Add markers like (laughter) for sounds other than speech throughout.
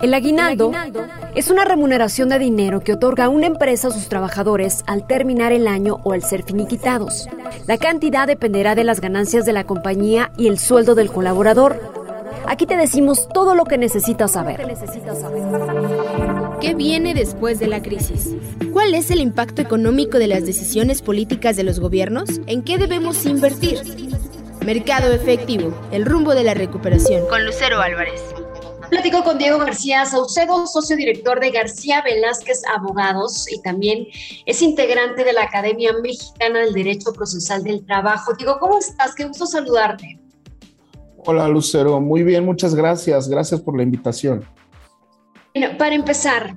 El aguinaldo es una remuneración de dinero que otorga una empresa a sus trabajadores al terminar el año o al ser finiquitados. La cantidad dependerá de las ganancias de la compañía y el sueldo del colaborador. Aquí te decimos todo lo que necesitas saber. ¿Qué viene después de la crisis? ¿Cuál es el impacto económico de las decisiones políticas de los gobiernos? ¿En qué debemos invertir? Mercado efectivo, el rumbo de la recuperación. Con Lucero Álvarez. Platico con Diego García Saucedo, socio director de García Velázquez Abogados y también es integrante de la Academia Mexicana del Derecho Procesal del Trabajo. Diego, ¿cómo estás? Qué gusto saludarte. Hola Lucero, muy bien, muchas gracias. Gracias por la invitación. Bueno, para empezar,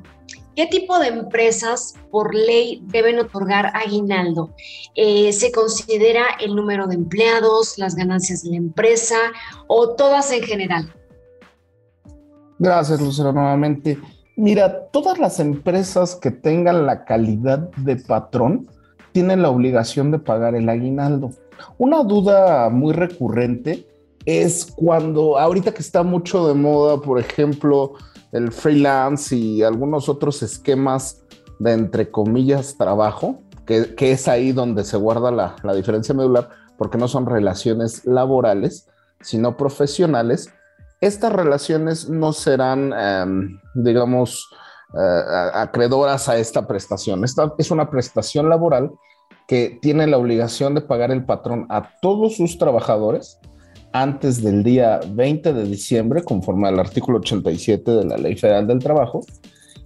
¿Qué tipo de empresas por ley deben otorgar aguinaldo? Eh, ¿Se considera el número de empleados, las ganancias de la empresa o todas en general? Gracias, Lucero, nuevamente. Mira, todas las empresas que tengan la calidad de patrón tienen la obligación de pagar el aguinaldo. Una duda muy recurrente es cuando, ahorita que está mucho de moda, por ejemplo, el freelance y algunos otros esquemas de, entre comillas, trabajo, que, es ahí donde se guarda la, diferencia medular, porque no son relaciones laborales, sino profesionales. Estas relaciones no serán, em, digamos, eh, acreedoras a esta prestación. Esta es una prestación laboral que tiene la obligación de pagar el patrón a todos sus trabajadores antes del día 20 de diciembre, conforme al artículo 87 de la Ley Federal del Trabajo,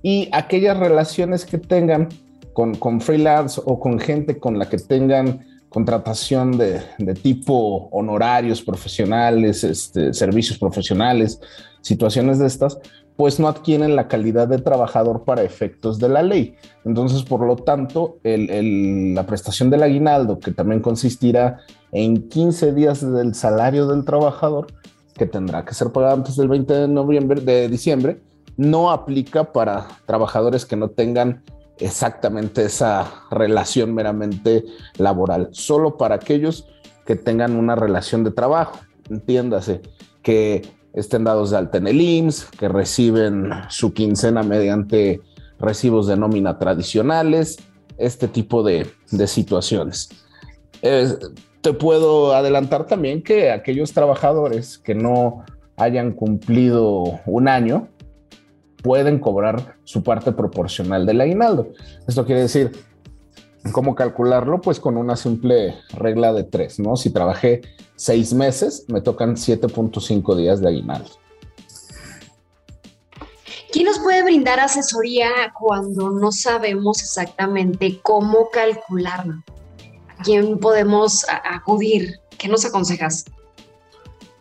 y aquellas relaciones que tengan con, con freelance o con gente con la que tengan contratación de, tipo honorarios profesionales, este, servicios profesionales, situaciones de estas, pues no adquieren la calidad de trabajador para efectos de la ley. Entonces, por lo tanto, la prestación del aguinaldo, que también consistirá en 15 días del salario del trabajador, que tendrá que ser pagado antes del 20 de noviembre, de diciembre, no aplica para trabajadores que no tengan exactamente esa relación meramente laboral, solo para aquellos que tengan una relación de trabajo. Entiéndase que estén dados de alta en el IMSS, que reciben su quincena mediante recibos de nómina tradicionales, este tipo de, situaciones. te puedo adelantar también que aquellos trabajadores que no hayan cumplido un año pueden cobrar su parte proporcional del aguinaldo. Esto quiere decir, ¿Cómo calcularlo? Pues con una simple regla de tres, ¿no? Si trabajé seis meses, me tocan 7.5 días de aguinaldo. ¿Quién nos puede brindar asesoría cuando no sabemos exactamente cómo calcularlo? ¿A quién podemos acudir? ¿Qué nos aconsejas?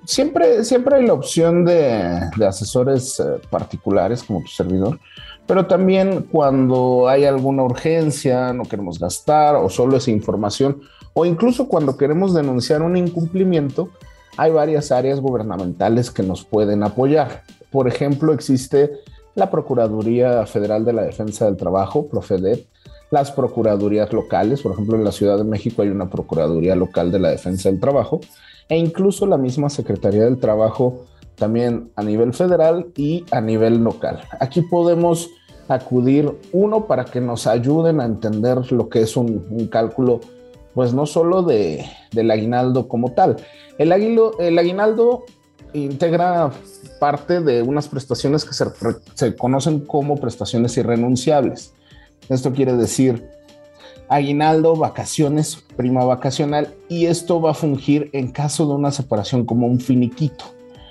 Siempre, siempre hay la opción de, asesores eh, particulares como tu servidor pero también cuando hay alguna urgencia, no queremos gastar o solo esa información, o incluso cuando queremos denunciar un incumplimiento, hay varias áreas gubernamentales que nos pueden apoyar. Por ejemplo, existe la Procuraduría Federal de la Defensa del Trabajo, Profedet, las procuradurías locales, por ejemplo, en la Ciudad de México hay una Procuraduría Local de la Defensa del Trabajo, e incluso la misma Secretaría del Trabajo también a nivel federal y a nivel local. Aquí podemos acudir, uno, para que nos ayuden a entender lo que es un, cálculo, pues no solo de, del aguinaldo como tal. El, el aguinaldo integra parte de unas prestaciones que se, se conocen como prestaciones irrenunciables. Esto quiere decir aguinaldo, vacaciones, prima vacacional, y esto va a fungir en caso de una separación como un finiquito.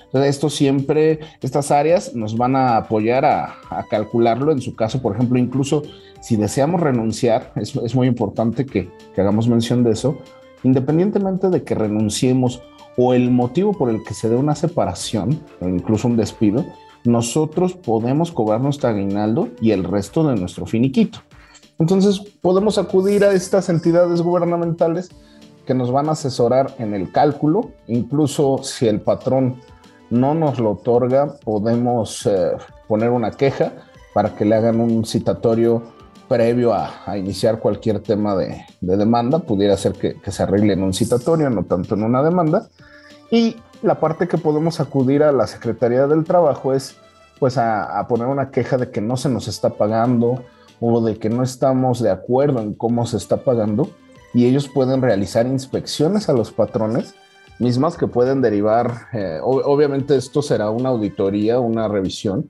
Entonces, esto siempre, estas áreas nos van a apoyar a, calcularlo. En su caso, por ejemplo, incluso si deseamos renunciar, es, es muy importante que, que hagamos mención de eso, independientemente de que renunciemos o el motivo por el que se dé una separación o incluso un despido, nosotros podemos cobrar nuestro aguinaldo y el resto de nuestro finiquito. Entonces podemos acudir a estas entidades gubernamentales que nos van a asesorar en el cálculo, incluso si el patrón no nos lo otorga, podemos eh, poner una queja para que le hagan un citatorio previo a, iniciar cualquier tema de, demanda. Pudiera ser que, se arregle en un citatorio, no tanto en una demanda. Y la parte que podemos acudir a la Secretaría del Trabajo es pues a, poner una queja de que no se nos está pagando o de que no estamos de acuerdo en cómo se está pagando y ellos pueden realizar inspecciones a los patrones mismas que pueden derivar, eh, obviamente esto será una auditoría, una revisión,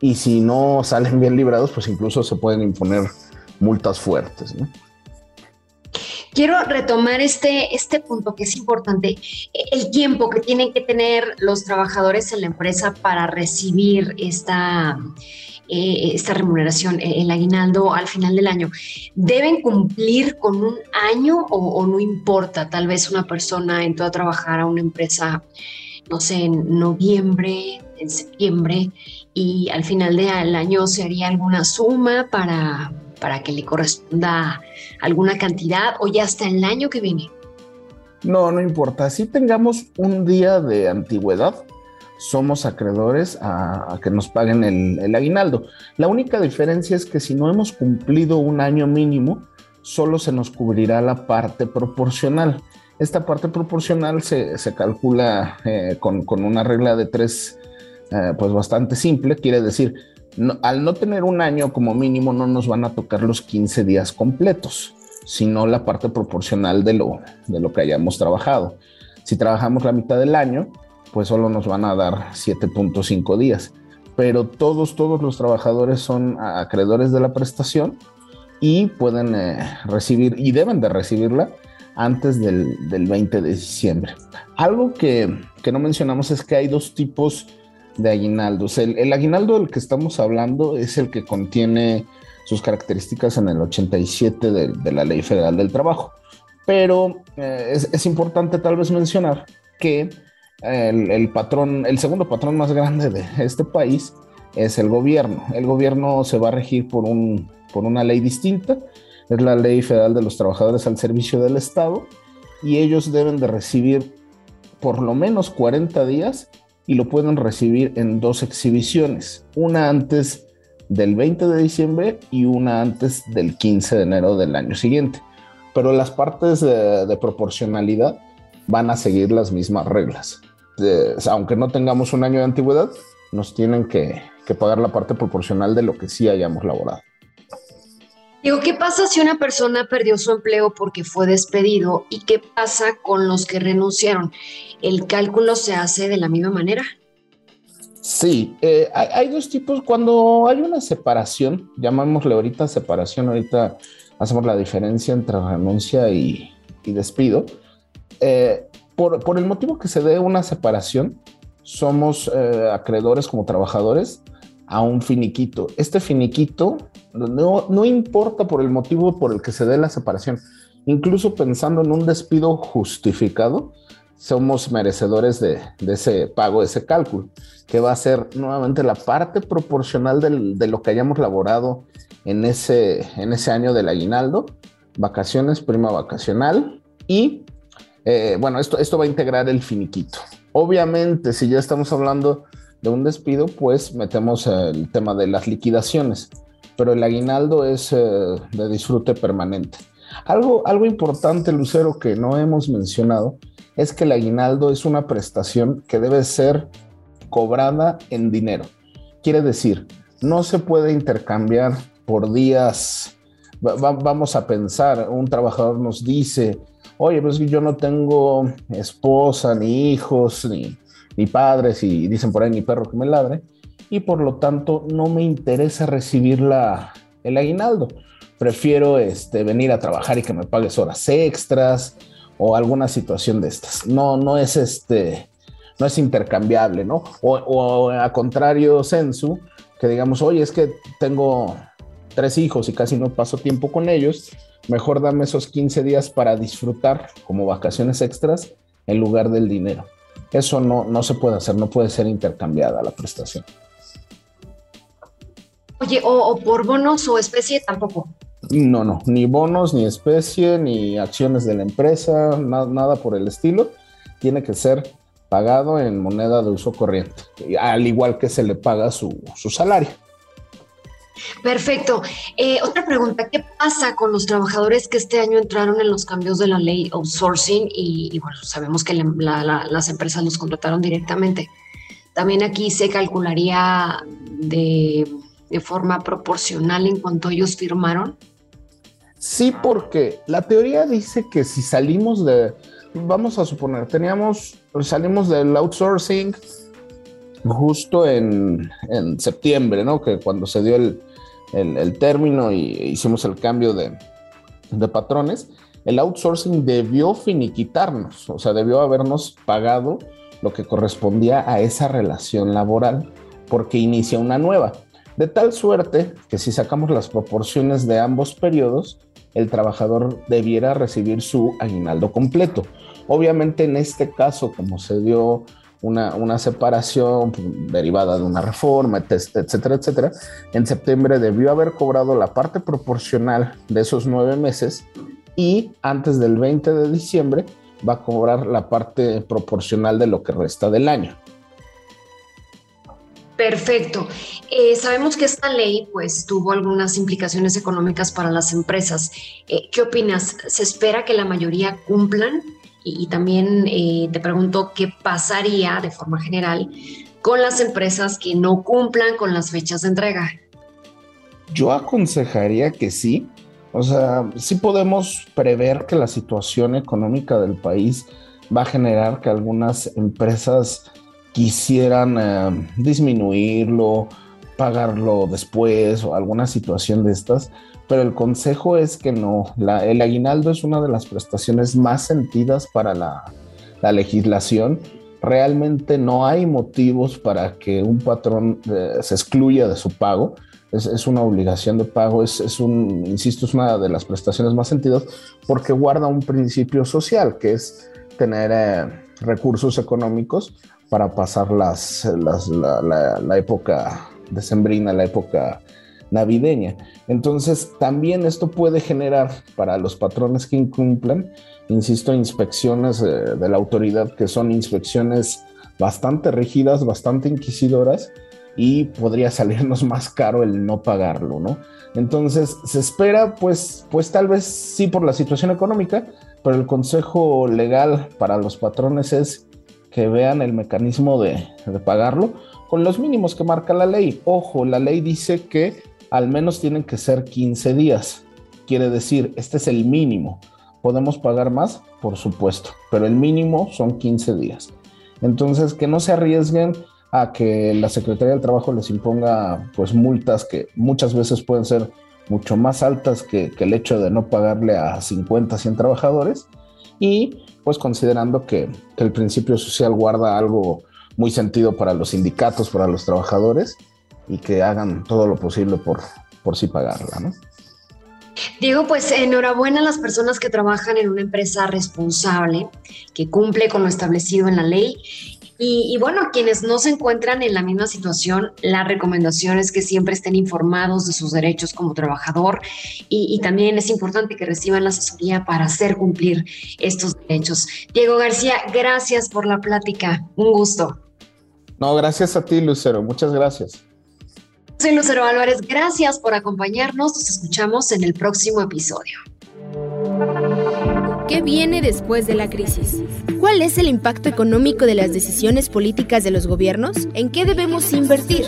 y si no salen bien librados, pues incluso se pueden imponer multas fuertes. Quiero retomar este, este punto que es importante, el tiempo que tienen que tener los trabajadores en la empresa para recibir esta, eh, esta remuneración, eh, el aguinaldo al final del año. ¿Deben cumplir con un año o, no importa? Tal vez una persona entró a trabajar a una empresa, no sé, en noviembre, en septiembre, y al final del año se haría alguna suma para, para que le corresponda alguna cantidad o ya hasta el año que viene? No, no importa. Si tengamos un día de antigüedad, somos acreedores a, que nos paguen el, aguinaldo. La única diferencia es que si no hemos cumplido un año mínimo, solo se nos cubrirá la parte proporcional. Esta parte proporcional se, se calcula eh, con, con, una regla de tres, eh, pues bastante simple. Quiere decir, al no tener un año como mínimo, no nos van a tocar los 15 días completos, sino la parte proporcional de lo, de lo que hayamos trabajado. Si trabajamos la mitad del año, pues solo nos van a dar 7.5 días. Pero todos, todos los trabajadores son acreedores de la prestación y pueden eh, recibir y deben de recibirla antes del, 20 de diciembre. Algo que, que no mencionamos es que hay dos tipos de aguinaldos. El, aguinaldo del que estamos hablando es el que contiene sus características en el 87 de, la Ley Federal del Trabajo. Pero eh, es, importante tal vez mencionar que el, patrón, el segundo patrón más grande de este país es el gobierno. El gobierno se va a regir por, un, por una ley distinta, es la Ley Federal de los Trabajadores al Servicio del Estado, y ellos deben de recibir por lo menos 40 días y lo pueden recibir en dos exhibiciones, una antes del 20 de diciembre y una antes del 15 de enero del año siguiente. Pero las partes de, proporcionalidad van a seguir las mismas reglas. Aunque no tengamos un año de antigüedad, nos tienen que, que pagar la parte proporcional de lo que sí hayamos laborado. Digo, ¿qué pasa si una persona perdió su empleo porque fue despedido? ¿Y qué pasa con los que renunciaron? ¿El cálculo se hace de la misma manera? Sí, eh, hay, dos tipos. Cuando hay una separación, llamámosle ahorita separación, ahorita hacemos la diferencia entre renuncia y, despido. Eh, por, el motivo que se dé una separación, somos eh, acreedores como trabajadores a un finiquito. Este finiquito no, no importa por el motivo por el que se dé la separación, incluso pensando en un despido justificado, somos merecedores de, ese pago, de ese cálculo, que va a ser nuevamente la parte proporcional de lo que hayamos laborado en ese, en ese año del aguinaldo, vacaciones, prima vacacional y, eh, bueno, esto, esto va a integrar el finiquito. Obviamente, si ya estamos hablando de un despido, pues metemos el tema de las liquidaciones, pero el aguinaldo es eh, de disfrute permanente. Algo, algo importante, Lucero, que no hemos mencionado, es que el aguinaldo es una prestación que debe ser cobrada en dinero. Quiere decir, no se puede intercambiar por días. vamos a pensar, un trabajador nos dice, oye, pues yo no tengo esposa, ni hijos, ni, ni padres, y dicen por ahí ni perro que me ladre, y por lo tanto no me interesa recibir la, el aguinaldo. Prefiero este, venir a trabajar y que me pagues horas extras o alguna situación de estas. No, no es este, no es intercambiable, ¿no? O, o a contrario, Sensu, que digamos, oye, es que tengo tres hijos y casi no paso tiempo con ellos, mejor dame esos 15 días para disfrutar como vacaciones extras en lugar del dinero. Eso no, no se puede hacer, no puede ser intercambiada la prestación. Oye, o, por bonos o especie tampoco. No, no, ni bonos, ni especie, ni acciones de la empresa, nada por el estilo. Tiene que ser pagado en moneda de uso corriente, al igual que se le paga su, salario. Perfecto. Eh, otra pregunta, ¿qué pasa con los trabajadores que este año entraron en los cambios de la ley outsourcing y, bueno, sabemos que las empresas los contrataron directamente? también aquí se calcularía de, de forma proporcional en cuanto ellos firmaron. Sí, porque la teoría dice que si salimos de, vamos a suponer, teníamos, salimos del outsourcing justo en, septiembre, ¿no? Que cuando se dio el, término y hicimos el cambio de, de patrones, el outsourcing debió finiquitarnos, o sea, debió habernos pagado lo que correspondía a esa relación laboral, porque inicia una nueva. De tal suerte que si sacamos las proporciones de ambos periodos, el trabajador debiera recibir su aguinaldo completo. Obviamente en este caso, como se dio una, separación derivada de una reforma, etcétera, etcétera, en septiembre debió haber cobrado la parte proporcional de esos nueve meses y antes del 20 de diciembre va a cobrar la parte proporcional de lo que resta del año. Perfecto. Eh, sabemos que esta ley pues tuvo algunas implicaciones económicas para las empresas. Eh, ¿Qué opinas? ¿Se espera que la mayoría cumplan? Y, también eh, te pregunto qué pasaría de forma general con las empresas que no cumplan con las fechas de entrega. Yo aconsejaría que sí. O sea, sí podemos prever que la situación económica del país va a generar que algunas empresas quisieran eh, disminuirlo, pagarlo después o alguna situación de estas, pero el consejo es que no, el aguinaldo es una de las prestaciones más sentidas para la, legislación. Realmente no hay motivos para que un patrón eh, se excluya de su pago. Es, una obligación de pago, es, un, insisto, es una de las prestaciones más sentidas porque guarda un principio social, que es tener eh, recursos económicos para pasar las, la, la, la, época decembrina, la época navideña. Entonces, también esto puede generar para los patrones que incumplan, insisto, inspecciones eh, de la autoridad que son inspecciones bastante rígidas, bastante inquisidoras y podría salirnos (laughs) más caro el no pagarlo, ¿no? Entonces, se espera, pues, pues tal vez sí por la situación económica, pero el consejo legal para los patrones es que vean el mecanismo de, pagarlo con los mínimos que marca la ley. Ojo, la ley dice que al menos tienen que ser 15 días. Quiere decir, este es el mínimo. ¿Podemos pagar más? Por supuesto, pero el mínimo son 15 días. Entonces, que no se arriesguen a que la Secretaría del Trabajo les imponga pues multas que muchas veces pueden ser mucho más altas que, el hecho de no pagarle a 50, 100 trabajadores y pues considerando que, el principio social guarda algo muy sentido para los sindicatos, para los trabajadores y que hagan todo lo posible por, por sí pagarla, ¿no? Diego, pues enhorabuena a las personas que trabajan en una empresa responsable, que cumple con lo establecido en la ley y, bueno, quienes no se encuentran en la misma situación, la recomendación es que siempre estén informados de sus derechos como trabajador y, también es importante que reciban la asesoría para hacer cumplir estos derechos. Diego García, gracias por la plática. Un gusto. No, gracias a ti, Lucero. Muchas gracias. Soy Lucero Álvarez. Gracias por acompañarnos. Nos escuchamos en el próximo episodio. ¿Qué viene después de la crisis? ¿Cuál es el impacto económico de las decisiones políticas de los gobiernos? ¿En qué debemos invertir?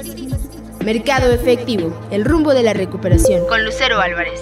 Mercado efectivo, el rumbo de la recuperación. Con Lucero Álvarez.